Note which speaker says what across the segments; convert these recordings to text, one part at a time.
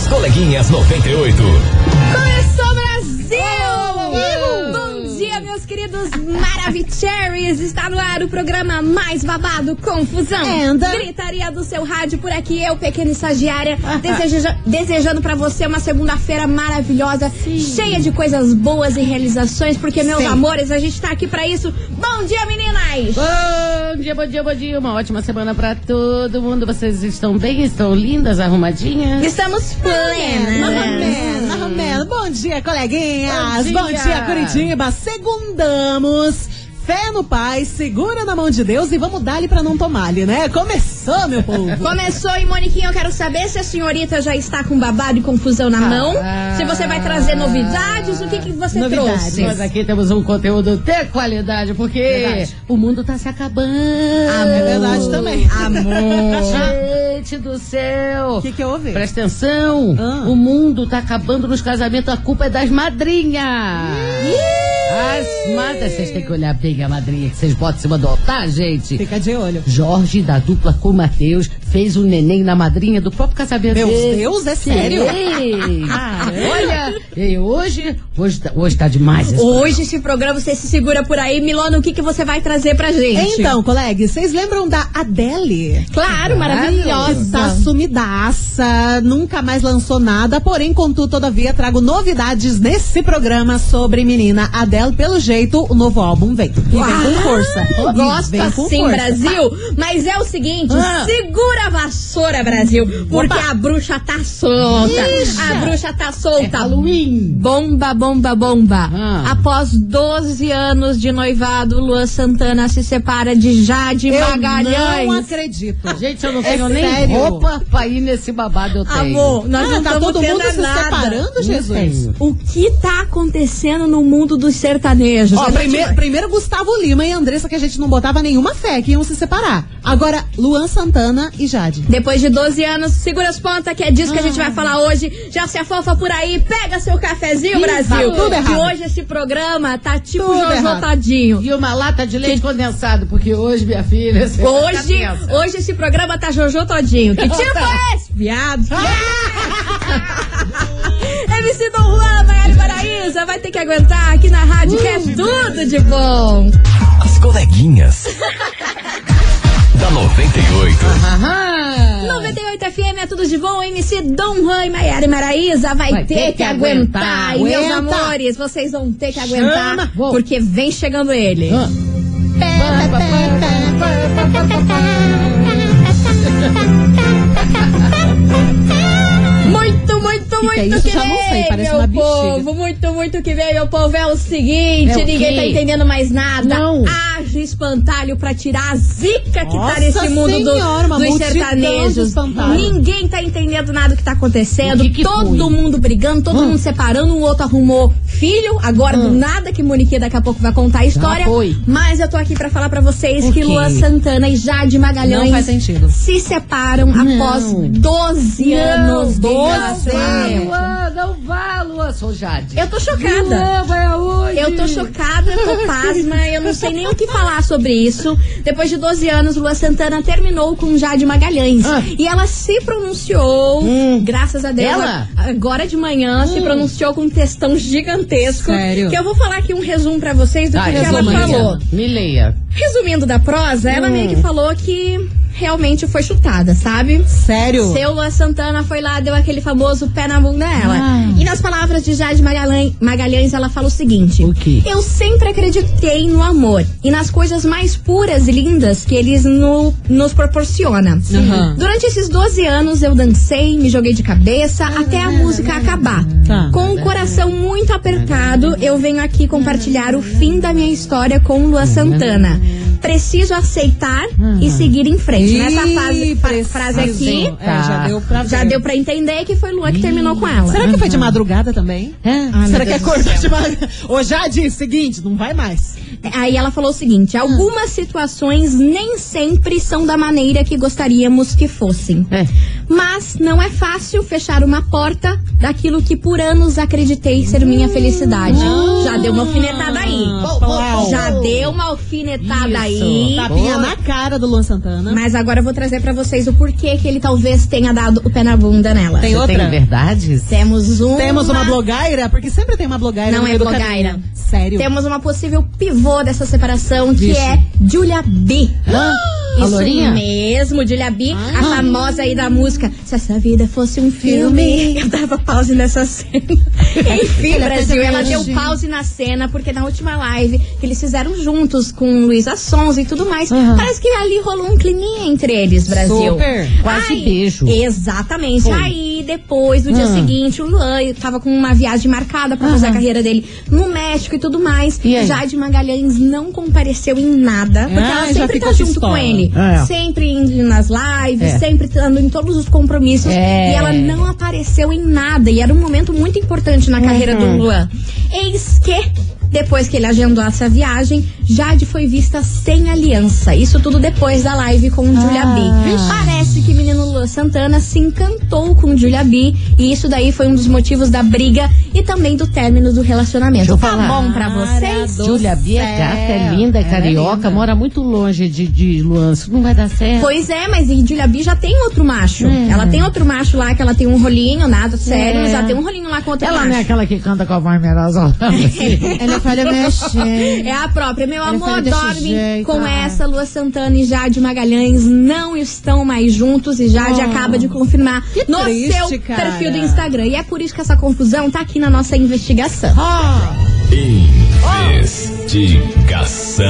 Speaker 1: As coleguinhas 98.
Speaker 2: Começou Brasil! Dia, meus queridos Maravicheries! Está no ar o programa mais babado, Confusão.
Speaker 3: Anda.
Speaker 2: Gritaria do seu rádio por aqui, eu, pequena estagiária, deseja- desejando pra você uma segunda-feira maravilhosa, cheia de coisas boas e realizações, porque, meus
Speaker 3: Sim.
Speaker 2: amores, a gente tá aqui pra isso. Bom dia, meninas!
Speaker 4: Bom dia, bom dia, bom dia. Uma ótima semana pra todo mundo. Vocês estão bem? Estão lindas, arrumadinhas?
Speaker 2: Estamos plenas.
Speaker 3: Marromeno, marromeno. Bom dia, coleguinhas.
Speaker 4: Bom
Speaker 3: Bom
Speaker 4: dia.
Speaker 3: dia, Curitiba. Segundamos. Fé no Pai, segura na mão de Deus e vamos dar-lhe pra não tomar-lhe, né? Começou, meu povo.
Speaker 2: Começou e Moniquinha, eu quero saber se a senhorita já está com babado e confusão na mão. Se você vai trazer novidades, o que, que você
Speaker 3: Novidades.
Speaker 2: trouxe?
Speaker 4: Nós aqui temos um conteúdo de qualidade, porque
Speaker 3: Verdade.
Speaker 4: o mundo tá se acabando.
Speaker 3: É verdade também.
Speaker 2: Amor.
Speaker 4: Gente do céu!
Speaker 3: O que que houve?
Speaker 4: Presta atenção!
Speaker 3: Ah.
Speaker 4: O mundo tá acabando nos casamentos, a culpa é das madrinhas! As madrinhas, vocês têm que olhar bem a madrinha que vocês botam em cima do altar, gente!
Speaker 3: Fica de olho.
Speaker 4: Jorge, da dupla com Matheus, fez um neném na madrinha do próprio casamento
Speaker 3: Meu
Speaker 4: dele.
Speaker 3: Deus, é sério?
Speaker 4: Sim. Olha, e hoje, hoje, tá- hoje tá demais. esse
Speaker 2: Hoje esse programa você se segura por aí. Milona, o que, que você vai trazer pra gente?
Speaker 3: Então, colegas, vocês lembram da Adele?
Speaker 2: Claro,
Speaker 3: Que
Speaker 2: maravilhosa.
Speaker 3: tá sumidaça, nunca mais lançou nada, porém, contudo, todavia, trago novidades nesse programa sobre menina Adele. Pelo jeito, o novo álbum vem. E vem com força.
Speaker 2: Gosta sim,
Speaker 3: força.
Speaker 2: Brasil. Mas é o seguinte,
Speaker 3: Ah.
Speaker 2: segura a vassoura, Brasil. Porque
Speaker 3: Opa.
Speaker 2: a bruxa tá solta.
Speaker 3: Ixi.
Speaker 2: A bruxa tá
Speaker 4: É
Speaker 2: solta.
Speaker 4: Halloween.
Speaker 2: Bomba, bomba, bomba.
Speaker 4: Ah.
Speaker 2: Após 12 anos de noivado, Luan Santana se separa de Jade
Speaker 3: Eu
Speaker 2: Magalhães.
Speaker 3: não acredito.
Speaker 4: Gente, eu não
Speaker 3: É
Speaker 4: tenho nem
Speaker 3: sério?
Speaker 4: roupa pra ir nesse babado, eu tenho.
Speaker 2: Amor, nós
Speaker 3: Ah,
Speaker 2: não
Speaker 3: tá todo mundo se
Speaker 2: nada.
Speaker 3: separando,
Speaker 4: Não
Speaker 3: Jesus?
Speaker 2: O que tá acontecendo no mundo dos sertanejos?
Speaker 3: Ó, primeiro, primeiro Gustavo Lima e Andressa, que a gente não botava nenhuma fé que iam se separar. Agora, Luan Santana e Jade.
Speaker 2: Depois de 12 anos, segura as pontas, que é disso que a gente vai falar hoje. Já se afofa por aí, pega seu cafezinho,
Speaker 3: Ih,
Speaker 2: Brasil.
Speaker 3: tá tudo errado.
Speaker 2: Que hoje esse programa tá tipo
Speaker 3: Tudo
Speaker 2: Jojo
Speaker 3: errado.
Speaker 2: Todinho.
Speaker 4: E uma lata de leite condensado, porque hoje, minha filha. você
Speaker 2: Hoje,
Speaker 4: tá
Speaker 2: hoje esse programa tá Jojo Todinho. Que tipo é esse? Viado. MC Dom Juan, Maiara e Paraísa, vai ter que aguentar aqui na rádio, que é tudo de bom.
Speaker 1: As coleguinhas. da 98.
Speaker 4: Aham.
Speaker 2: 98 FM é tudo de bom. MC Dom Juan e Maiara e Maraísa vai, ter, que, aguentar. E meus
Speaker 3: Aguenta.
Speaker 2: amores, vocês vão ter que aguentar,
Speaker 4: Chama.
Speaker 2: Porque vem chegando ele.
Speaker 4: Ah.
Speaker 2: Muito, muito,
Speaker 3: que
Speaker 2: muito
Speaker 3: é
Speaker 2: que
Speaker 3: não sei,
Speaker 2: vem,
Speaker 3: parece
Speaker 2: meu
Speaker 3: bexiga.
Speaker 2: povo. Muito, muito que vem, meu povo. É o seguinte,
Speaker 4: É o
Speaker 2: ninguém
Speaker 4: quê?
Speaker 2: tá entendendo mais nada.
Speaker 4: Não.
Speaker 2: Espantalho pra tirar a zica que
Speaker 3: Nossa
Speaker 2: tá nesse mundo do-
Speaker 3: Senhora, uma
Speaker 2: dos sertanejos. Ninguém tá entendendo nada do que tá acontecendo.
Speaker 4: Que que
Speaker 2: todo
Speaker 4: foi?
Speaker 2: mundo brigando, todo
Speaker 4: Hum.
Speaker 2: mundo separando. O outro arrumou filho. Agora, do nada que Monique daqui a pouco vai contar a história. Mas eu tô aqui pra falar pra vocês que
Speaker 4: quê?
Speaker 2: Luan Santana e Jade Magalhães
Speaker 3: Não
Speaker 2: se separam após 12 anos de
Speaker 3: 12
Speaker 2: relacionamento.
Speaker 4: Não vá, Luan. Sou Jade.
Speaker 2: Eu tô chocada.
Speaker 4: Luan, vai aonde?
Speaker 2: Eu tô chocada, eu tô pasma, eu não sei nem o que falar sobre isso. Depois de 12 anos, Lua Santana terminou com Jade Magalhães.
Speaker 4: Ah.
Speaker 2: E ela se pronunciou, graças a Deus,
Speaker 4: Ela?
Speaker 2: agora de manhã, se pronunciou com um textão gigantesco.
Speaker 3: Sério?
Speaker 2: Que eu vou falar aqui um resumo pra vocês do
Speaker 4: Ah,
Speaker 2: que, que ela falou.
Speaker 4: Me leia.
Speaker 2: Resumindo da prosa, ela
Speaker 4: Hum.
Speaker 2: meio que falou que realmente foi chutada, sabe?
Speaker 3: Sério?
Speaker 2: Seu Lua Santana foi lá, deu aquele famoso pé na bunda dela.
Speaker 4: Ah.
Speaker 2: E nas palavras de Jade Magalhães, Magalhães, ela fala o seguinte:
Speaker 4: O quê?
Speaker 2: Eu sempre acreditei no amor e nas coisas mais puras e lindas que eles no- nos proporciona.
Speaker 3: Aham.
Speaker 2: Durante esses 12 anos eu dancei, me joguei de cabeça até a música acabar.
Speaker 3: Tá.
Speaker 2: Com o coração muito apertado, eu venho aqui compartilhar o fim da minha história com Lua Santana. Preciso aceitar e seguir em frente. Nessa fase, frase aqui,
Speaker 3: É, já deu pra
Speaker 2: já deu pra entender que foi Lua que terminou com ela.
Speaker 3: Será que foi de madrugada também?
Speaker 4: É?
Speaker 3: Será que acordou de madrugada? Ô, Jade, seguinte, não vai mais.
Speaker 2: Aí ela falou o seguinte: algumas situações nem sempre são da maneira que gostaríamos que fossem.
Speaker 4: É.
Speaker 2: Mas não é fácil fechar uma porta daquilo que por anos acreditei ser minha felicidade. Já deu uma alfinetada aí. Já deu uma alfinetada
Speaker 4: Isso.
Speaker 2: Aí.
Speaker 3: Tapinha
Speaker 4: Boa.
Speaker 3: na cara do Luan Santana.
Speaker 2: Mas agora eu vou trazer pra vocês o porquê que ele talvez tenha dado o pé na bunda nela.
Speaker 3: Tem
Speaker 4: Você
Speaker 3: outra?
Speaker 4: tem verdades?
Speaker 2: Temos uma,
Speaker 3: Temos uma blogueira, porque sempre tem uma blogueira
Speaker 2: Não
Speaker 3: no
Speaker 2: é
Speaker 3: meio do
Speaker 2: blogueira.
Speaker 3: Sério?
Speaker 2: Temos uma possível pivô dessa separação, que
Speaker 3: Vixe.
Speaker 2: é Julia B.
Speaker 4: Hã?
Speaker 2: Isso
Speaker 4: Lourinha?
Speaker 2: mesmo, Julia B, a famosa aí da música Se essa vida fosse um filme. Eu dava pause nessa cena. Enfim,
Speaker 3: Ela
Speaker 2: Brasil, ela deu pause na cena, porque na última live que eles fizeram juntos com Luísa Sons e tudo mais,
Speaker 4: Aham.
Speaker 2: parece que ali rolou um climinha entre eles, Brasil.
Speaker 3: Super.
Speaker 4: Quase
Speaker 2: Ai,
Speaker 4: beijo.
Speaker 2: Exatamente.
Speaker 4: Foi.
Speaker 2: Aí, depois, no dia
Speaker 4: Ah.
Speaker 2: seguinte, o Luan tava com uma viagem marcada pra fazer a carreira dele no México e tudo mais.
Speaker 4: E aí?
Speaker 2: Jade Magalhães não compareceu em nada, porque
Speaker 3: Ah,
Speaker 2: ela sempre tá junto com
Speaker 3: pistola.
Speaker 2: Ele.
Speaker 4: É.
Speaker 2: Sempre indo nas lives,
Speaker 4: É.
Speaker 2: sempre estando em todos os compromissos.
Speaker 4: É.
Speaker 2: E ela não apareceu em nada. E era um momento muito importante na carreira
Speaker 4: Uhum.
Speaker 2: do Luan. Eis que. Depois que ele agendou essa viagem, Jade foi vista sem aliança. Isso tudo depois da live com Julia B.
Speaker 4: Ah.
Speaker 2: Parece que o menino Luan Santana se encantou com Julia B. E isso daí foi um dos motivos da briga e também do término do relacionamento.
Speaker 4: Deixa eu
Speaker 2: Tá bom pra vocês?
Speaker 3: Do
Speaker 4: Júlia Bia é gata, é linda, é
Speaker 3: Ela é
Speaker 4: carioca,
Speaker 3: linda.
Speaker 4: mora muito longe de, de Luan. Isso não vai dar certo.
Speaker 2: Pois é, mas e Julia B já tem outro macho.
Speaker 4: É.
Speaker 2: Ela tem outro macho lá que ela tem um rolinho, nada sério,
Speaker 4: É.
Speaker 2: mas ela tem um rolinho lá com outro
Speaker 4: Ela
Speaker 2: macho.
Speaker 4: não é aquela que canta com a voz merosa.
Speaker 3: Ela falha mexer.
Speaker 2: É a própria. Meu
Speaker 3: Ela
Speaker 2: amor, dorme
Speaker 3: jeito,
Speaker 2: com
Speaker 3: ah.
Speaker 2: essa. Lua Santana e Jade Magalhães não estão mais juntos e Jade
Speaker 3: Oh.
Speaker 2: acaba de confirmar
Speaker 3: Que
Speaker 2: no
Speaker 3: triste,
Speaker 2: seu
Speaker 3: cara.
Speaker 2: perfil do Instagram. E é por isso que essa confusão tá aqui na nossa investigação.
Speaker 1: Investigação.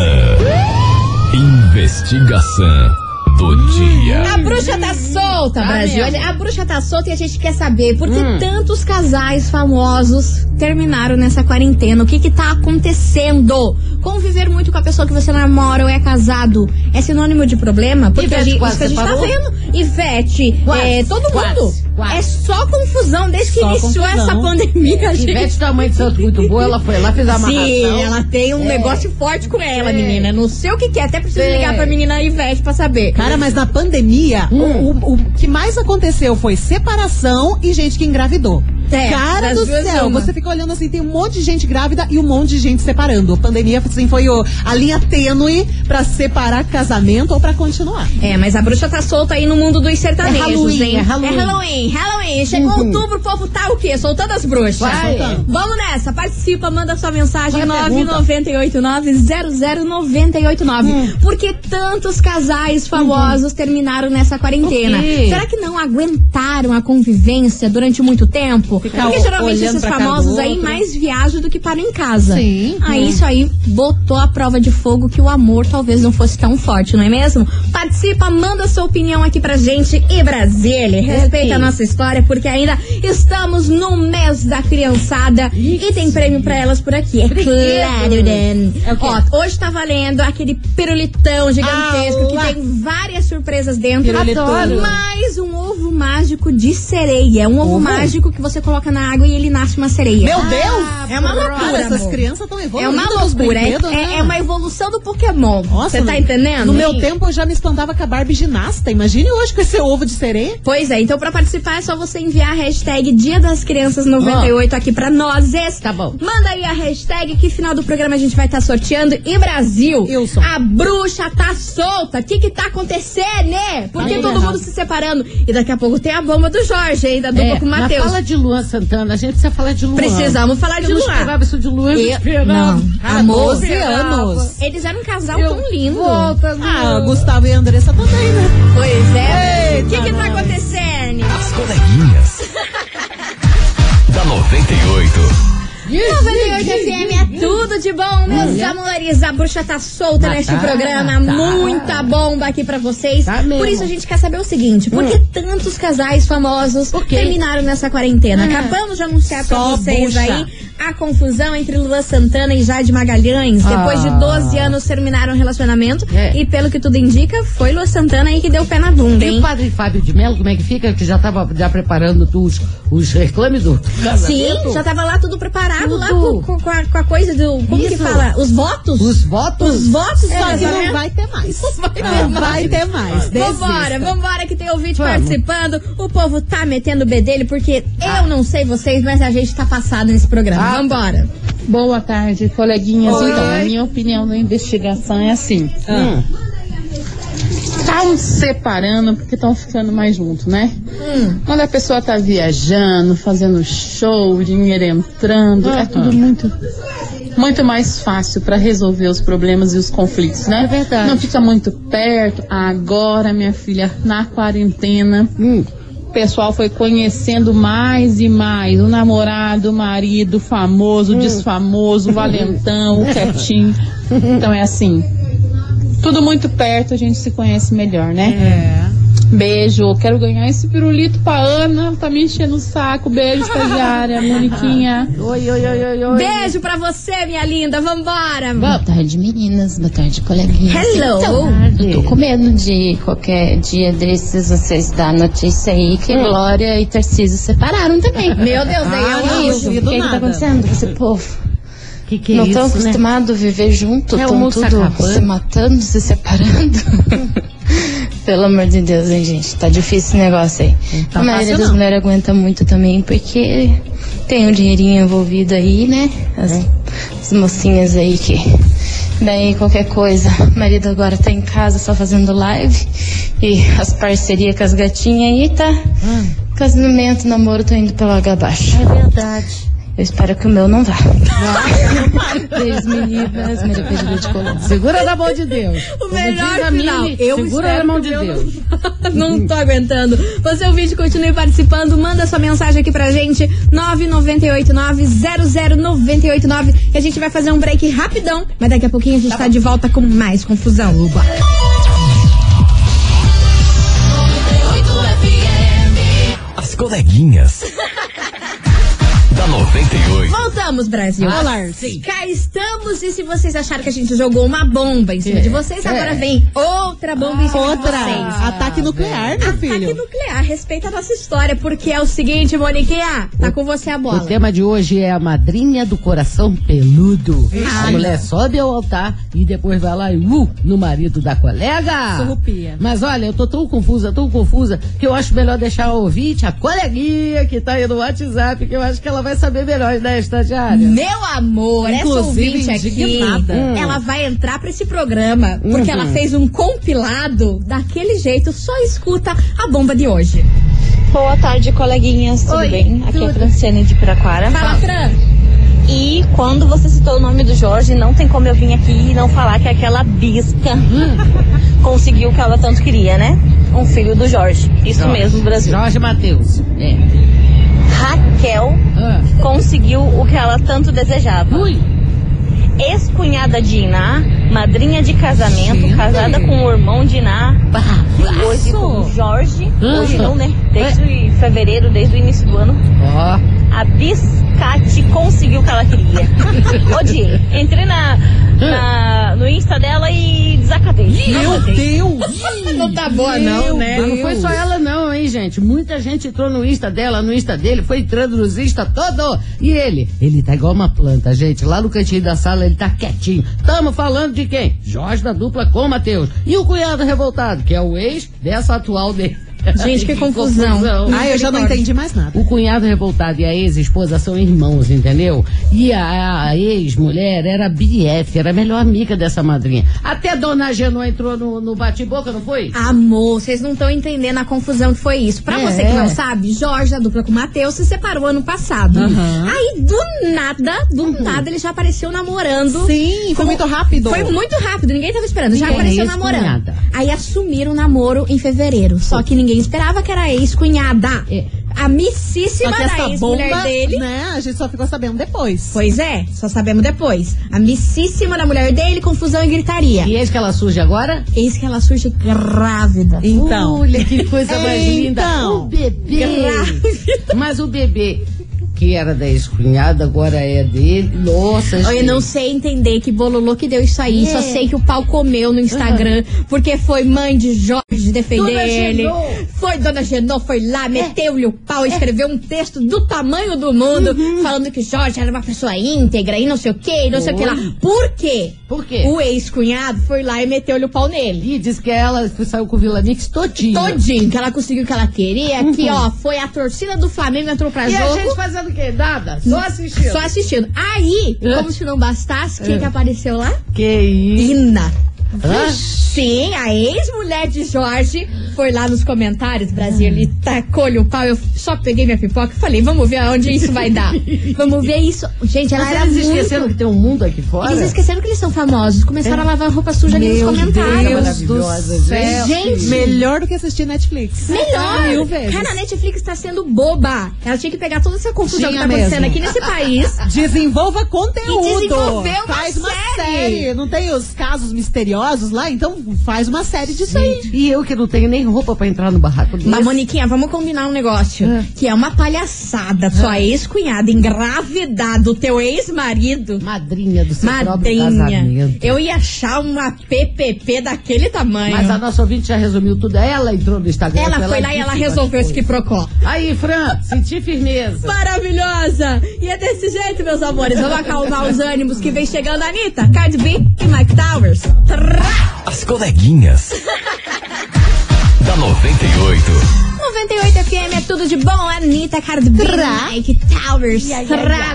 Speaker 1: Investigação do dia.
Speaker 2: A bruxa tá solta,
Speaker 4: Tá
Speaker 2: Brasil.
Speaker 4: mesmo.
Speaker 2: A bruxa tá solta e a gente quer saber por que
Speaker 4: Hum.
Speaker 2: tantos casais famosos terminaram nessa quarentena. O que que tá acontecendo? Conviver muito com a pessoa que você namora ou é casado é sinônimo de problema? Porque
Speaker 4: Ivete
Speaker 2: a gente,
Speaker 4: quase
Speaker 2: isso que a gente tá vendo. Ivete,
Speaker 4: Quase,
Speaker 2: é, todo
Speaker 4: quase,
Speaker 2: mundo.
Speaker 4: quase.
Speaker 2: É só confusão desde que
Speaker 3: Só
Speaker 2: iniciou
Speaker 3: confusão.
Speaker 2: essa pandemia, gente.
Speaker 4: Ivete tamanho de santo muito boa, ela foi lá, fez a amarração.
Speaker 2: Sim, ela tem um
Speaker 4: É.
Speaker 2: negócio forte com ela,
Speaker 4: É.
Speaker 2: menina. Não sei o que, que é, até preciso
Speaker 4: É.
Speaker 2: ligar pra menina Ivete pra saber.
Speaker 3: Cara, mas na pandemia,
Speaker 2: Hum.
Speaker 3: o, o- o que mais aconteceu foi separação e gente que engravidou.
Speaker 2: É,
Speaker 3: Cara do céu,
Speaker 2: uma.
Speaker 3: você fica olhando assim, tem um monte de gente grávida e um monte de gente separando. A pandemia assim, foi o- a linha tênue pra separar casamento ou pra continuar.
Speaker 2: É, mas a bruxa tá solta aí no mundo dos sertanejos,
Speaker 4: É Halloween,
Speaker 2: hein?
Speaker 4: é Halloween.
Speaker 2: É Halloween, Halloween. Chegou
Speaker 3: Uhum.
Speaker 2: outubro, o povo tá o quê? Soltando as bruxas.
Speaker 4: Vai.
Speaker 3: Soltando.
Speaker 2: Vamos nessa, participa, manda sua mensagem
Speaker 3: Qual é a pergunta?
Speaker 2: 998900989. Por que tantos casais famosos terminaram nessa quarentena? Será que não aguentaram a convivência durante muito tempo?
Speaker 3: Ficar
Speaker 2: Porque geralmente esses famosos aí mais viajam do que param em casa.
Speaker 3: Sim.
Speaker 2: Aí
Speaker 3: Hum.
Speaker 2: isso aí botou a prova de fogo que o amor talvez não fosse tão forte, não é mesmo? Participa, manda sua opinião aqui pra gente e Brasília. Respeita a nossa história, porque ainda estamos no mês da criançada e tem prêmio pra elas por aqui. É claro, Dan.
Speaker 3: É o quê?
Speaker 2: Ó, hoje tá valendo aquele pirulitão gigantesco
Speaker 3: Ah,
Speaker 2: que tem várias surpresas dentro. Adoro. Mais um mágico de sereia. É um ovo,
Speaker 3: Ovo?
Speaker 2: mágico que você coloca na água e ele nasce uma sereia.
Speaker 3: Meu Deus!
Speaker 2: É uma loucura,
Speaker 3: essas crianças estão
Speaker 2: É
Speaker 3: evoluindo.
Speaker 2: uma
Speaker 3: nos
Speaker 2: loucura, é, é-
Speaker 3: né?
Speaker 2: é uma evolução do Pokémon.
Speaker 3: Nossa,
Speaker 2: Você tá entendendo?
Speaker 3: No meu
Speaker 2: Sim.
Speaker 3: tempo eu já me espantava com a Barbie ginasta. Imagine hoje com esse ovo de sereia.
Speaker 2: Pois é, então pra participar é só você enviar a hashtag Dia das Crianças 98 aqui pra nós.
Speaker 4: Tá bom.
Speaker 2: Manda aí a hashtag que final do programa a gente vai estar sorteando. E Brasil,
Speaker 3: Wilson.
Speaker 2: a bruxa tá solta. O que que tá acontecendo, né? Por que
Speaker 3: Tá
Speaker 2: todo
Speaker 3: errado.
Speaker 2: mundo se separando? E daqui a pouco tem a bomba do Jorge, hein? Da dupla
Speaker 4: É,
Speaker 2: com o Matheus.
Speaker 4: fala de Luan Santana, a gente precisa falar de Luan.
Speaker 2: Precisamos falar de
Speaker 4: Eu não
Speaker 2: Luan.
Speaker 4: esperava isso de Luan, eu não
Speaker 2: Eu- não.
Speaker 4: Esperava.
Speaker 3: anos.
Speaker 2: Eles eram um casal
Speaker 4: Eu-
Speaker 2: tão lindo.
Speaker 4: Volta, Luan.
Speaker 3: Ah, Gustavo e a Andressa também, né?
Speaker 2: Pois é. O que que tá acontecendo?
Speaker 1: As coleguinhas. da 98.
Speaker 2: 98 FM é tudo de bom, meus amores. A bruxa tá solta
Speaker 4: Mas
Speaker 2: neste
Speaker 4: tá,
Speaker 2: programa.
Speaker 4: tá.
Speaker 2: Muita bomba aqui pra vocês.
Speaker 4: Tá.
Speaker 2: Por isso a gente quer saber o seguinte: por que tantos casais famosos terminaram nessa quarentena?
Speaker 4: Ah.
Speaker 2: Acabamos de anunciar pra
Speaker 3: Só
Speaker 2: vocês
Speaker 3: bucha.
Speaker 2: aí a confusão entre Lua Santana e Jade Magalhães. Depois de
Speaker 4: Ah.
Speaker 2: 12 anos terminaram o relacionamento.
Speaker 4: É.
Speaker 2: E pelo que tudo indica, foi Lua Santana aí que deu o pé na bunda,
Speaker 4: E o
Speaker 2: hein?
Speaker 4: padre Fábio de Mello, como é que fica? Que já tava já preparando os, os reclames do
Speaker 2: Sim,
Speaker 4: casamento?
Speaker 2: já tava lá tudo preparado. Preocupado lá
Speaker 4: tudo.
Speaker 2: com, com a, com a coisa do. Como que
Speaker 4: Isso.
Speaker 2: fala? Os votos?
Speaker 4: Os votos?
Speaker 2: Os votos,
Speaker 3: que não vai ter mais. Não vai ter mais.
Speaker 2: Vambora,
Speaker 3: Desista.
Speaker 2: vambora que tem ouvinte
Speaker 4: Vamos.
Speaker 2: participando. O povo tá metendo o bedelho porque eu não sei vocês, mas a gente tá passado nesse programa.
Speaker 4: Ah,
Speaker 2: Vambora.
Speaker 5: Boa tarde, coleguinhas.
Speaker 2: Oi.
Speaker 5: Então, a minha opinião da investigação é assim:
Speaker 4: Hum.
Speaker 5: Estão separando porque estão ficando mais juntos, né?
Speaker 2: Hum.
Speaker 5: Quando a pessoa tá viajando, fazendo show, dinheiro entrando, é tudo muito. Muito mais fácil para resolver os problemas e os conflitos, né?
Speaker 4: É verdade.
Speaker 5: Não fica muito perto. Agora, minha filha, na quarentena,
Speaker 4: Hum.
Speaker 5: o pessoal foi conhecendo mais e mais o namorado, o marido, o famoso, o desfamoso, o valentão, o quietinho. Então é assim. Tudo muito perto, a gente se conhece melhor, né?
Speaker 3: É.
Speaker 5: Beijo. Quero ganhar esse pirulito pra Ana. Tá me enchendo o saco. Beijo, estagiária, Moniquinha.
Speaker 4: Oi, oi, oi, oi, oi.
Speaker 2: Beijo pra você, minha linda. Vambora.
Speaker 6: Boa tarde, meninas. Boa tarde, coleguinhas.
Speaker 2: Hello.
Speaker 6: Então, eu tô com medo de qualquer dia desses vocês dar notícia aí que Glória e Tarcísio separaram também.
Speaker 2: Meu Deus, daí
Speaker 3: Ah,
Speaker 2: é
Speaker 3: não,
Speaker 2: um
Speaker 6: o que, que tá
Speaker 3: nada.
Speaker 6: acontecendo com esse povo?
Speaker 4: Que que é
Speaker 6: não estão né? acostumados a viver junto,
Speaker 4: É,
Speaker 6: estão
Speaker 4: mundo
Speaker 6: tudo
Speaker 4: tá
Speaker 6: se matando, se separando. Pelo amor de Deus, hein, gente? Tá difícil esse negócio aí.
Speaker 3: tá
Speaker 6: a maioria das mulheres aguenta muito também, porque tem um dinheirinho envolvido aí, né? As, as mocinhas aí que. Daí qualquer coisa, o marido agora tá em casa só fazendo live. E as parcerias com as gatinhas aí tá. Casamento, namoro, tô indo pelo água abaixo.
Speaker 4: É verdade.
Speaker 6: Eu espero que o meu não vá. Beijos, meninas. Maria Pedro de Colombo.
Speaker 4: Segura na mão de Deus.
Speaker 2: O
Speaker 4: Como
Speaker 2: melhor final. Eu
Speaker 4: segura na mão de Deus.
Speaker 2: Não tô aguentando. Você ouvinte, continue participando. Manda sua mensagem aqui pra gente. 998900989. E a gente vai fazer um break rapidão. Mas daqui a pouquinho a gente tá, de volta com mais confusão. Uba.
Speaker 1: As coleguinhas. Da 98.
Speaker 2: Voltamos, Brasil.
Speaker 3: Olá,
Speaker 2: Cá estamos. E se vocês acharam que a gente jogou uma bomba em cima
Speaker 4: É,
Speaker 2: de vocês, agora
Speaker 4: é.
Speaker 2: vem outra bomba em cima de
Speaker 3: Outra.
Speaker 2: vocês.
Speaker 3: Ataque nuclear, meu
Speaker 2: Ataque
Speaker 3: filho.
Speaker 2: nuclear, respeita a nossa história, porque é o seguinte, Moniquinha, tá com você a
Speaker 4: O
Speaker 2: bola.
Speaker 4: tema de hoje é a madrinha do coração peludo. A
Speaker 2: Ai.
Speaker 4: mulher sobe ao altar e depois vai lá e uh, no marido da colega.
Speaker 3: Surrupia.
Speaker 4: Mas olha, eu tô tão confusa, tão confusa, que eu acho melhor deixar a ouvinte, a coleguinha que tá aí no WhatsApp, que eu acho que ela vai saber melhor, né, estagiária?
Speaker 2: Meu amor, essa
Speaker 3: Inclusive,
Speaker 2: ouvinte aqui.
Speaker 4: Hum.
Speaker 2: ela vai entrar pra esse programa porque
Speaker 4: Uhum.
Speaker 2: ela fez um compilado daquele jeito, só escuta a bomba de hoje.
Speaker 7: Boa tarde, coleguinhas. Tudo
Speaker 2: Oi,
Speaker 7: bem? Aqui
Speaker 2: tudo.
Speaker 7: é Franciane de Piraquara.
Speaker 2: Fala, Fran.
Speaker 7: E quando você citou o nome do Jorge, não tem como eu vir aqui e não falar que aquela bisca conseguiu o que ela tanto queria, né? Um filho do Jorge. Isso
Speaker 4: Jorge.
Speaker 7: mesmo, Brasil.
Speaker 4: Jorge Matheus. É.
Speaker 7: Raquel
Speaker 4: Ah.
Speaker 7: conseguiu o que ela tanto desejava.
Speaker 4: Ui.
Speaker 7: Ex-cunhada de Iná, madrinha de casamento,
Speaker 4: Gente.
Speaker 7: casada com o irmão de Iná. E hoje com o Jorge.
Speaker 4: Ah.
Speaker 7: Hoje não, né? Desde fevereiro, desde o início do ano.
Speaker 4: Ó.
Speaker 7: A Biscate conseguiu o que ela queria. Odiei. Entrei na, na- no Insta dela e desacatei.
Speaker 3: Meu Deus!
Speaker 2: Não tá boa não, né?
Speaker 4: Mas não foi só ela não, hein, gente? Muita gente entrou no Insta dela, no Insta dele, foi entrando nos Insta todo. E ele? Ele tá igual uma planta, gente. Lá no cantinho da sala ele tá quietinho. Tamo falando de quem? Jorge da dupla com Matheus. E o cunhado revoltado, que é o ex dessa atual dele.
Speaker 2: Gente, que confusão.
Speaker 3: Ah, eu já não entendi mais nada.
Speaker 4: O cunhado revoltado e a ex-esposa são irmãos, entendeu? E a, a ex-mulher era BF, era a melhor amiga dessa madrinha. Até Dona Genô entrou no, no bate-boca, não foi?
Speaker 2: Amor, vocês não estão entendendo a confusão que foi isso. Pra
Speaker 4: É.
Speaker 2: você que não sabe, Jorge, da dupla com o Matheus, se separou ano passado. Aí, do nada, do nada, ele já apareceu namorando.
Speaker 3: Sim, foi muito rápido.
Speaker 2: Foi muito rápido, ninguém tava esperando. Já
Speaker 4: Ninguém,
Speaker 2: apareceu
Speaker 4: ex-cunhada.
Speaker 2: namorando. Aí assumiram o namoro em fevereiro. Só que ninguém esperava que era ex-cunhada.
Speaker 4: É.
Speaker 2: A missíssima
Speaker 3: Só que
Speaker 2: da ex-mulher dele.
Speaker 3: né, a gente só ficou sabendo depois.
Speaker 2: Pois é, só sabemos depois. A missíssima da mulher dele, confusão e gritaria.
Speaker 4: E eis que ela surge agora?
Speaker 2: Eis que ela surge grávida.
Speaker 3: Então.
Speaker 4: Olha que coisa mais linda.
Speaker 3: Então.
Speaker 4: O bebê.
Speaker 2: Grávida.
Speaker 4: Mas o bebê que era da ex-cunhada, agora é dele. Nossa,
Speaker 2: Eu
Speaker 4: gente.
Speaker 2: não sei entender que bololô que deu isso aí.
Speaker 4: É.
Speaker 2: Só sei que o pau comeu no Instagram, porque foi mãe de Jorge defender
Speaker 4: Dona
Speaker 2: ele.
Speaker 4: Genô.
Speaker 2: Foi Dona Genô, foi lá, meteu-lhe o
Speaker 4: É.
Speaker 2: pau, escreveu um texto do tamanho do mundo,
Speaker 4: Uhum.
Speaker 2: falando que Jorge era uma pessoa íntegra e não sei o que, não sei o que lá. Por quê?
Speaker 4: Por quê?
Speaker 2: O ex-cunhado foi lá e meteu-lhe o pau nele.
Speaker 4: E diz que ela saiu com o Vila Mix todinho.
Speaker 2: Todinho, que ela conseguiu o que ela queria, que ó, foi a torcida do Flamengo entrou pra
Speaker 4: Uhum. E a
Speaker 2: jogo.
Speaker 4: gente fazendo quê? Nada? Só assistindo.
Speaker 2: Só assistindo. Aí, como se não bastasse, quem que apareceu lá?
Speaker 4: Que isso?
Speaker 2: Ina.
Speaker 4: Hã?
Speaker 2: Sim, a ex-mulher de Jorge foi lá nos comentários, Brasil,
Speaker 4: Ah.
Speaker 2: ele tacou-lhe o pau. Eu só peguei minha pipoca e falei, vamos ver aonde isso vai dar. vamos ver isso. Gente, ela
Speaker 4: Mas
Speaker 2: era
Speaker 4: eles
Speaker 2: muito...
Speaker 4: esqueceram que tem um mundo aqui fora?
Speaker 2: Eles esqueceram que eles são famosos. Começaram a lavar roupa suja ali nos
Speaker 3: Meu
Speaker 2: comentários.
Speaker 3: Deus do céu.
Speaker 2: gente.
Speaker 3: Melhor do que assistir Netflix.
Speaker 2: Melhor!
Speaker 3: Mil vezes.
Speaker 2: Cara, a Netflix tá sendo boba. Ela tinha que pegar toda essa confusão
Speaker 3: Tinha
Speaker 2: que tá acontecendo
Speaker 3: mesmo.
Speaker 2: aqui nesse país.
Speaker 3: Desenvolva conteúdo.
Speaker 2: E desenvolver uma
Speaker 3: faz uma
Speaker 2: série.
Speaker 3: série. Não tem os casos misteriosos lá? Então faz uma série disso aí.
Speaker 4: E eu que não tenho nem roupa pra entrar no barraco desse.
Speaker 2: Mas, Moniquinha, vamos combinar um negócio. Que é uma palhaçada. Sua ex-cunhada engravidar do teu ex-marido.
Speaker 4: Madrinha do seu próprio
Speaker 2: Madrinha.
Speaker 4: casamento.
Speaker 2: Eu ia achar uma PPP daquele tamanho.
Speaker 4: Mas a nossa ouvinte já resumiu tudo. Ela entrou no Instagram.
Speaker 2: Ela foi lá e ela resolveu esse
Speaker 4: coisas.
Speaker 2: quiprocó.
Speaker 4: Aí, Fran, senti firmeza.
Speaker 2: Maravilhosa! E é desse jeito, meus amores. Vamos acalmar os ânimos que vem chegando a Anitta, Cardi B e Mike Towers. Trá!
Speaker 1: As coleguinhas. da 98.
Speaker 2: 98 FM é tudo de bom. Anitta, Cardi B, Mike Towers.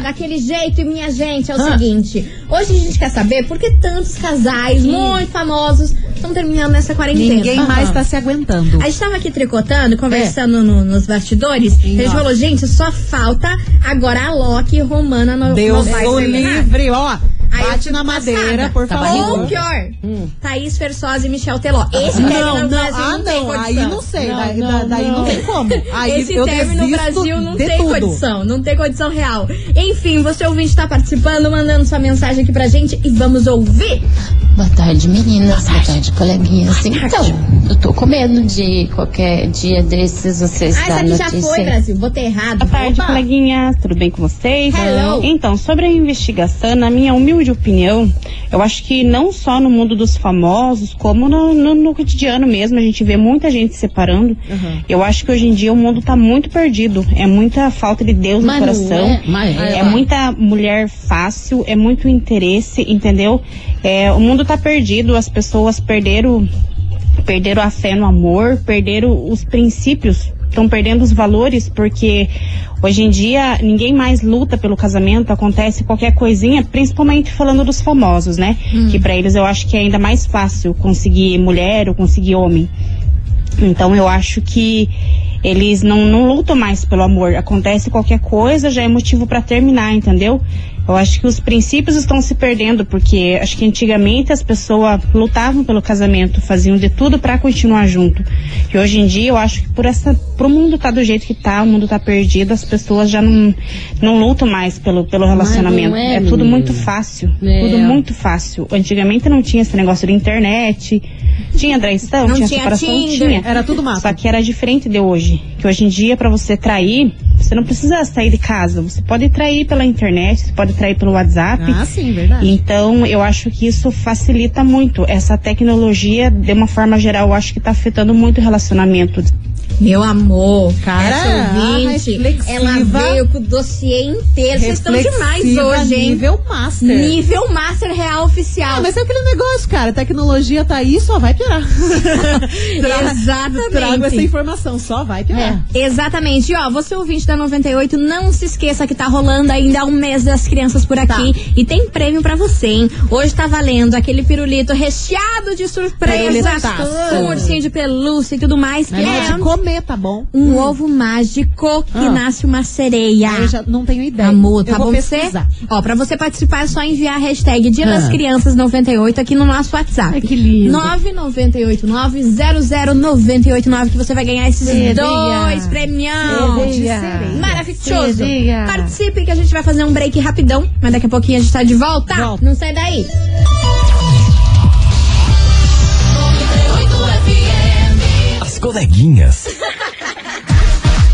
Speaker 2: Daquele jeito. E minha gente, é o
Speaker 4: Ah.
Speaker 2: seguinte. Hoje a gente quer saber por que tantos casais muito famosos estão terminando nessa quarentena.
Speaker 3: Ninguém
Speaker 2: Aham.
Speaker 3: mais tá se aguentando.
Speaker 2: A gente tava aqui tricotando, conversando no- nos bastidores. a gente
Speaker 3: ó.
Speaker 2: falou, gente, só falta agora a Loki e Romana no
Speaker 3: Deus
Speaker 2: no
Speaker 3: livre, ó.
Speaker 2: Aí
Speaker 3: Bate na madeira,
Speaker 2: passada.
Speaker 3: por
Speaker 4: Tá
Speaker 3: favor.
Speaker 2: Ou pior,
Speaker 4: Hum.
Speaker 2: Thaís Versosa e Michel Teló. Esse término
Speaker 3: Não,
Speaker 2: no
Speaker 3: não,
Speaker 2: Brasil
Speaker 3: ah,
Speaker 2: não tem condição.
Speaker 3: aí não sei,
Speaker 4: Não,
Speaker 3: daí,
Speaker 4: não,
Speaker 3: da- daí não.
Speaker 4: não.
Speaker 3: tem como. Aí
Speaker 2: Esse
Speaker 3: eu
Speaker 2: término no Brasil não tem
Speaker 3: tudo.
Speaker 2: condição, não tem condição real. Enfim, você ouvinte tá participando, mandando sua mensagem aqui pra gente e vamos ouvir.
Speaker 6: Boa tarde, meninas. Boa tarde, coleguinhas. Então, eu tô com medo de qualquer dia desses vocês
Speaker 2: Ah, essa
Speaker 6: dar
Speaker 2: aqui já
Speaker 6: notícia.
Speaker 2: foi, Brasil. Botei errado.
Speaker 8: Boa tarde,
Speaker 2: Opa.
Speaker 8: coleguinhas. Tudo bem com vocês?
Speaker 2: Hello.
Speaker 8: Então, sobre a investigação, na minha humilde opinião, eu acho que não só no mundo dos famosos, como no, no- no cotidiano mesmo, a gente vê muita gente se separando. Eu acho que hoje em dia o mundo tá muito perdido. É muita falta de Deus
Speaker 4: Mas
Speaker 8: no coração.
Speaker 4: é, mas é.
Speaker 8: É muita mulher fácil, é muito interesse, entendeu? É, o mundo tá perdido, as pessoas perderam perderam a fé no amor, perderam os princípios, estão perdendo os valores, porque hoje em dia ninguém mais luta pelo casamento, acontece qualquer coisinha, principalmente falando dos famosos, né? Que pra eles eu acho que é ainda mais fácil conseguir mulher ou conseguir homem. Então eu acho que eles não, não lutam mais pelo amor. Acontece qualquer coisa, já é motivo pra terminar, entendeu? Eu acho que os princípios estão se perdendo, porque acho que antigamente as pessoas lutavam pelo casamento, faziam de tudo pra continuar junto. E hoje em dia eu acho que por essa, pro mundo tá do jeito que tá, o mundo tá perdido, as pessoas já não, não lutam mais pelo, pelo relacionamento.
Speaker 4: é,
Speaker 8: é tudo muito fácil.
Speaker 4: É.
Speaker 8: Tudo muito fácil. Antigamente não tinha esse negócio de internet, tinha traição,
Speaker 2: Não
Speaker 8: tinha separação, tinha.
Speaker 3: Era tudo mato.
Speaker 8: Só que era diferente de hoje. Que hoje em dia, pra você trair, você não precisa sair de casa. Você pode trair pela internet, você pode trair pelo WhatsApp.
Speaker 3: Ah, sim, verdade.
Speaker 8: Então, eu acho que isso facilita muito. Essa tecnologia, de uma forma geral, eu acho que tá afetando muito o relacionamento.
Speaker 2: Meu amor,
Speaker 3: Cara,
Speaker 2: essa ouvinte, ela veio com o dossiê inteiro. Vocês estão demais hoje, hein?
Speaker 3: Nível master.
Speaker 2: Nível Master Real Oficial.
Speaker 3: Ah, mas é aquele negócio, cara. A tecnologia tá aí, só vai piorar.
Speaker 2: Exatamente.
Speaker 3: Trago essa informação, só vai piorar.
Speaker 2: Exatamente. E ó, você ouvinte da 98, não se esqueça que tá rolando ainda um mês das crianças por aqui.
Speaker 3: Tá.
Speaker 2: E tem prêmio pra você, hein? Hoje tá valendo aquele pirulito recheado de surpresas. Com ursinho de pelúcia e tudo mais.
Speaker 3: É
Speaker 2: É
Speaker 3: de comer, tá bom?
Speaker 2: um ovo mágico que
Speaker 3: Ah.
Speaker 2: nasce uma sereia.
Speaker 3: Aí eu já não tenho ideia.
Speaker 2: Amor,
Speaker 3: Eu
Speaker 2: tá
Speaker 3: vou
Speaker 2: bom você? Ó, pra você participar é só enviar a hashtag Dia das
Speaker 4: Ah.
Speaker 2: Crianças 98 aqui no nosso WhatsApp.
Speaker 4: Ai, que lindo.
Speaker 2: 998900989 que você vai ganhar esses
Speaker 4: Sereia.
Speaker 2: dois premião.
Speaker 4: Sereia.
Speaker 2: Maravilhoso.
Speaker 4: Sereia.
Speaker 2: Participe que a gente vai fazer um break rapidão, mas daqui a pouquinho a gente tá de volta.
Speaker 3: Volta.
Speaker 2: Não sai daí.
Speaker 1: Coleguinhas.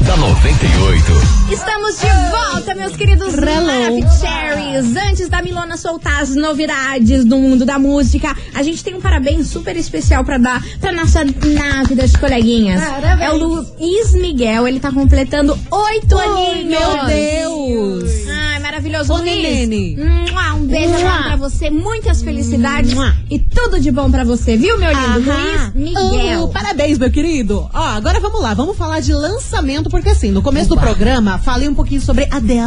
Speaker 1: da 98.
Speaker 2: Estamos de volta, meus queridos Maravicheries. Antes da Milona soltar as novidades do mundo da música, a gente tem um parabéns super especial pra dar pra nossa nave das coleguinhas.
Speaker 4: Parabéns.
Speaker 2: É o Luiz Miguel, ele tá completando oito aninhos.
Speaker 3: Meu Deus!
Speaker 2: Ai, maravilhoso,
Speaker 3: Ô,
Speaker 2: Luiz. Mua, Um beijo enorme pra você, muitas felicidades
Speaker 3: Mua.
Speaker 2: E tudo de bom pra você, viu, meu lindo?
Speaker 3: Aham.
Speaker 2: Luiz Miguel.
Speaker 3: Oh, parabéns, meu querido. Ó, agora vamos lá, vamos falar de lançamento, porque assim, no começo do programa, falei um pouquinho sobre a Adele.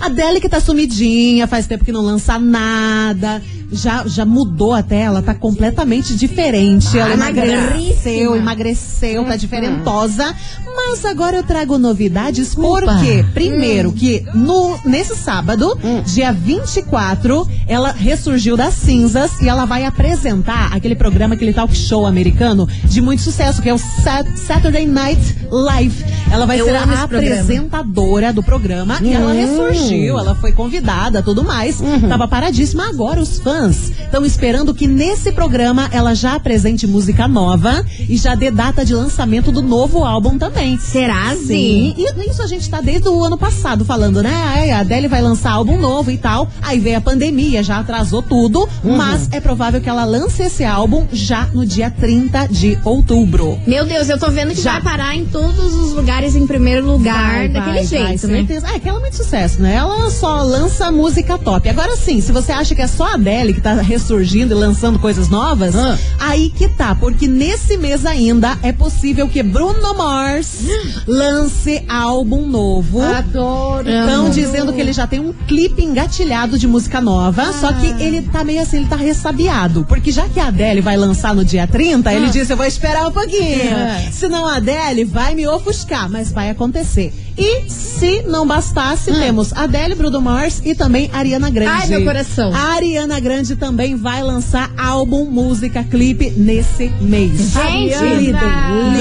Speaker 3: Adele que tá sumidinha, faz tempo que não lança nada. Já, já mudou até, ela tá completamente diferente. Ela
Speaker 2: Ah,
Speaker 3: emagreceu,
Speaker 2: magríssima.
Speaker 3: emagreceu, tá diferentosa. Mas agora eu trago novidades, porque, primeiro, que no, nesse sábado, dia 24, ela ressurgiu das cinzas e ela vai apresentar aquele programa, aquele talk show americano de muito sucesso, que é o Sat- Saturday Night Live. Ela vai
Speaker 2: Eu
Speaker 3: ser a
Speaker 2: esse programa.
Speaker 3: apresentadora do programa e ela ressurgiu, ela foi convidada, tudo mais. Tava paradíssima. Agora os fãs estão esperando que nesse programa ela já apresente música nova e já dê data de lançamento do novo álbum também.
Speaker 2: Será,
Speaker 3: Sim,
Speaker 2: Zi?
Speaker 3: e isso a gente tá desde o ano passado falando, né? A Adele vai lançar álbum novo e tal. Aí veio a pandemia, já atrasou tudo, mas é provável que ela lance esse álbum já no dia 30 de outubro.
Speaker 2: Meu Deus, eu tô vendo que
Speaker 3: Já.
Speaker 2: vai parar em todos os lugares em primeiro lugar, daquele
Speaker 3: vai,
Speaker 2: jeito,
Speaker 3: vai,
Speaker 2: né?
Speaker 3: certeza. Ah, é que ela é muito sucesso, né? Ela só lança música top. Agora sim, se você acha que é só a Adele que tá ressurgindo e lançando coisas novas,
Speaker 4: Ah.
Speaker 3: aí que tá. Porque nesse mês ainda é possível que Bruno Mars lance álbum novo.
Speaker 4: Adoro.
Speaker 3: Estão dizendo que ele já tem um clipe engatilhado de música nova, só que ele tá meio assim, ele tá ressabiado. Porque já que a Adele vai lançar no dia 30, ele disse: Eu vou esperar um pouquinho.
Speaker 4: É.
Speaker 3: Senão a Adele vai me ofuscar, mas vai acontecer. E se não bastasse, temos Adele, Bruno Mars e também Ariana Grande.
Speaker 2: Ai, meu coração.
Speaker 3: A Ariana Grande também vai lançar álbum, música, clipe nesse mês.
Speaker 2: Gente,
Speaker 3: Lidem,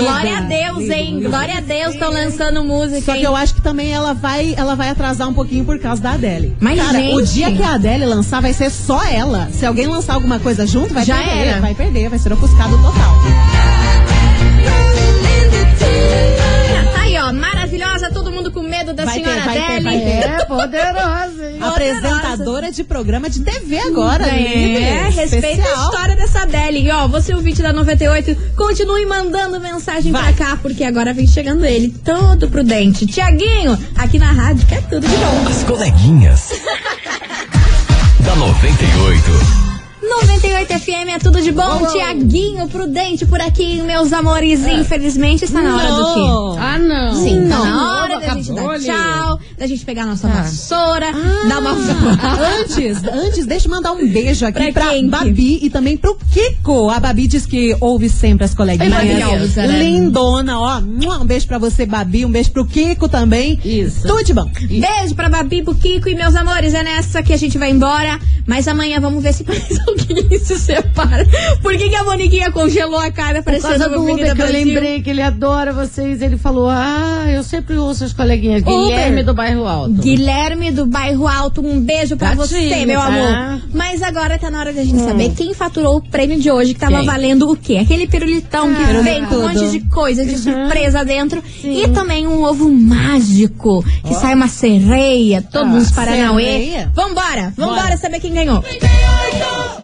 Speaker 2: glória a Deus,
Speaker 3: lidem,
Speaker 2: hein? Glória a Deus, estão lançando música,
Speaker 3: Só que
Speaker 2: hein?
Speaker 3: eu acho que também ela vai, ela vai atrasar um pouquinho por causa da Adele.
Speaker 2: Mas,
Speaker 3: Cara,
Speaker 2: gente-
Speaker 3: o dia que a Adele lançar vai ser só ela. Se alguém lançar alguma coisa junto, vai
Speaker 2: Já
Speaker 3: perder.
Speaker 2: era.
Speaker 3: Vai perder, vai ser ofuscado total. Apresentadora de programa de TV agora,
Speaker 2: É,
Speaker 3: líder.
Speaker 2: respeita a
Speaker 3: Especial.
Speaker 2: história dessa Adele. E ó, você ouvinte da 98, continue mandando mensagem
Speaker 3: Vai.
Speaker 2: pra cá, porque agora vem chegando ele, todo prudente. Tiaguinho, aqui na rádio, que é tudo de bom.
Speaker 1: As coleguinhas. da 98.
Speaker 2: 98 FM é tudo de bom. Tiaguinho, prudente por aqui, meus amores. Infelizmente está na hora do quê?
Speaker 3: Não.
Speaker 4: Ah, não.
Speaker 2: Sim, tá
Speaker 4: Não,
Speaker 2: na hora da gente dar
Speaker 4: ali.
Speaker 2: tchau, da gente pegar a nossa
Speaker 4: Ah.
Speaker 2: vassoura, dar uma.
Speaker 3: Antes, antes, deixa eu mandar um beijo aqui
Speaker 2: Pra
Speaker 3: pra, Babi e também pro Kiko. A Babi diz que ouve sempre as coleguinhas.
Speaker 2: Maravilhosa, né?
Speaker 3: Lindona, ó. Um beijo pra você, Babi. Um beijo pro Kiko também.
Speaker 4: Isso.
Speaker 3: Tudo de bom.
Speaker 2: Beijo pra Babi, pro Kiko e meus amores. É nessa que a gente vai embora. Mas amanhã vamos ver se mais alguém se separa. Por que, que a Moniquinha congelou a cara parecendo uma menina
Speaker 4: que eu lembrei que ele adora vocês. Ele falou: Ah, eu sempre ouço as coleguinhas.
Speaker 2: Uber.
Speaker 4: Guilherme do Bairro Alto.
Speaker 2: Guilherme do Bairro Alto, um beijo pra
Speaker 4: Gatinho,
Speaker 2: você, meu
Speaker 4: tá?
Speaker 2: amor. Mas agora tá na hora da gente saber quem faturou o prêmio de hoje, que tava
Speaker 4: Quem?
Speaker 2: valendo o quê? Aquele pirulitão que
Speaker 3: Ah,
Speaker 2: vem com um monte de coisa de surpresa dentro. E também um ovo mágico, que sai uma sereia, todos
Speaker 3: Ah,
Speaker 2: uns Paranauê.
Speaker 3: sereia?
Speaker 2: Vambora, vambora
Speaker 3: Bora.
Speaker 2: saber quem ganhou. Negó.